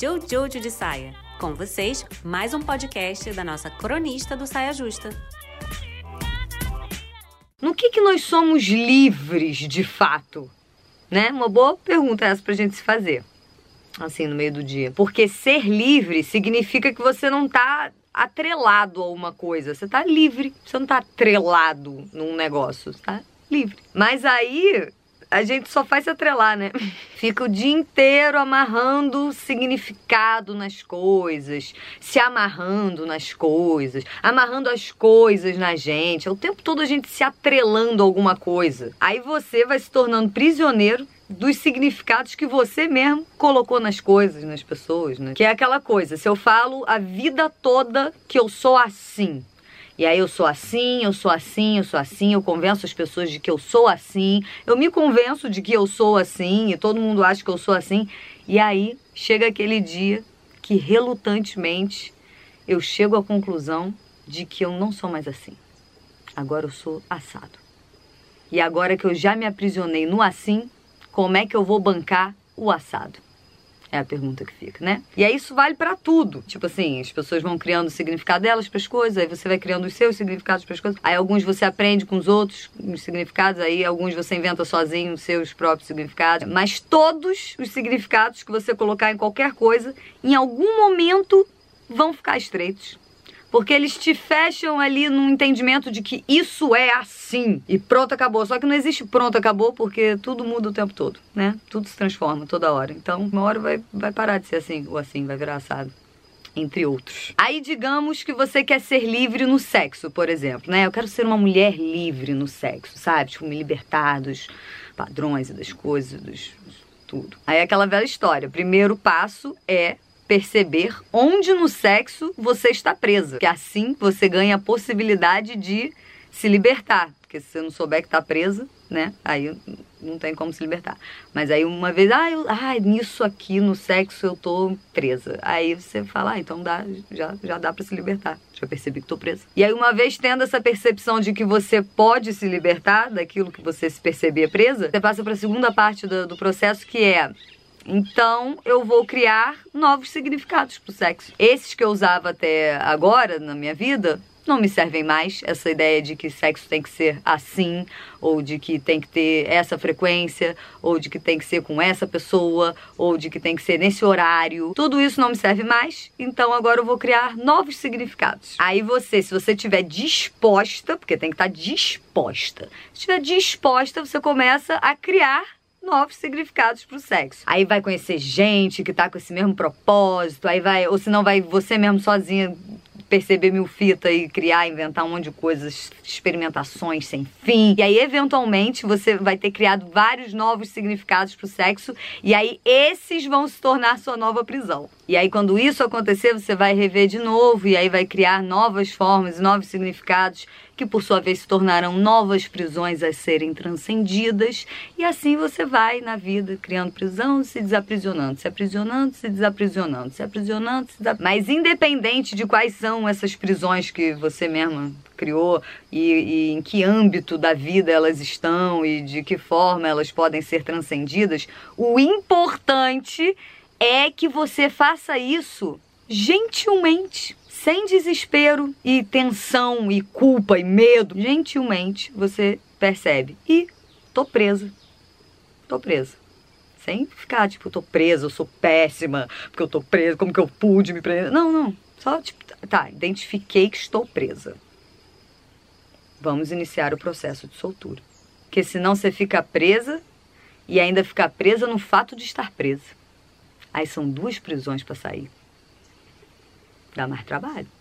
Jojo de Saia. Com vocês, mais um podcast da nossa cronista do Saia Justa. No que, que nós somos livres de fato? Né? Uma boa pergunta essa pra gente se fazer. Assim, no meio do dia. Porque ser livre significa que você não tá atrelado a uma coisa. Você tá livre. Você não tá atrelado num negócio. Tá livre. Mas aí a gente só faz se atrelar, né? Fica o dia inteiro amarrando significado nas coisas, se amarrando nas coisas, amarrando as coisas na gente. É o tempo todo a gente se atrelando a alguma coisa. Aí você vai se tornando prisioneiro dos significados que você mesmo colocou nas coisas, nas pessoas, né? Que é aquela coisa, se eu falo a vida toda que eu sou assim, e aí eu sou assim, eu sou assim, eu sou assim, eu convenço as pessoas de que eu sou assim, eu me convenço de que eu sou assim, e todo mundo acha que eu sou assim. E aí chega aquele dia que relutantemente eu chego à conclusão de que eu não sou mais assim. Agora eu sou assado. E agora que eu já me aprisionei no assim, como é que eu vou bancar o assado? É a pergunta que fica, né? E aí isso vale para tudo. Tipo assim, as pessoas vão criando o significado delas para as coisas, aí você vai criando os seus significados para as coisas. Aí alguns você aprende com os outros os significados, aí alguns você inventa sozinho os seus próprios significados. Mas todos os significados que você colocar em qualquer coisa, em algum momento vão ficar estreitos. Porque eles te fecham ali num entendimento de que isso é assim e pronto, acabou. Só que não existe pronto, acabou, porque tudo muda o tempo todo, né? Tudo se transforma toda hora. Então, uma hora vai, vai parar de ser assim, ou assim, vai virar assado entre outros. Aí digamos que você quer ser livre no sexo, por exemplo, né? Eu quero ser uma mulher livre no sexo, sabe? Tipo, me libertar dos padrões e das coisas, dos, tudo. Aí é aquela velha história. Primeiro passo é perceber onde no sexo você está presa. Que assim você ganha a possibilidade de se libertar. Porque se você não souber que está presa, né? Aí não tem como se libertar. Mas aí uma vez, ah, eu, ah, nisso aqui no sexo eu tô presa. Aí você fala, ah, então dá, já, já dá para se libertar. Já percebi que tô presa. E aí uma vez tendo essa percepção de que você pode se libertar daquilo que você se percebia presa, você passa para a segunda parte do, do processo que é então eu vou criar novos significados pro sexo. Esses que eu usava até agora na minha vida não me servem mais. Essa ideia de que sexo tem que ser assim, ou de que tem que ter essa frequência, ou de que tem que ser com essa pessoa, ou de que tem que ser nesse horário. Tudo isso não me serve mais. Então agora eu vou criar novos significados. Aí você, se você estiver disposta, porque tem que estar disposta. Se estiver disposta, você começa a criar novos significados pro sexo. Aí vai conhecer gente que tá com esse mesmo propósito, aí vai, ou se não vai você mesmo sozinha perceber mil fita e criar, inventar um monte de coisas, experimentações sem fim. E aí, eventualmente, você vai ter criado vários novos significados pro sexo, e aí esses vão se tornar sua nova prisão. E aí, quando isso acontecer, você vai rever de novo, e aí vai criar novas formas, novos significados que por sua vez se tornarão novas prisões a serem transcendidas, e assim você vai na vida criando prisão, se desaprisionando, se aprisionando, se desaprisionando, se aprisionando, se desaprisionando. Mas independente de quais são essas prisões que você mesma criou e, e em que âmbito da vida elas estão e de que forma elas podem ser transcendidas, o importante é que você faça isso gentilmente sem desespero e tensão e culpa e medo, gentilmente você percebe. E tô presa. Tô presa. Sem ficar, tipo, tô presa, eu sou péssima, porque eu tô presa, como que eu pude me prender? Não, não. Só, tipo, tá, identifiquei que estou presa. Vamos iniciar o processo de soltura. Porque senão você fica presa e ainda fica presa no fato de estar presa. Aí são duas prisões para sair dá mais trabalho.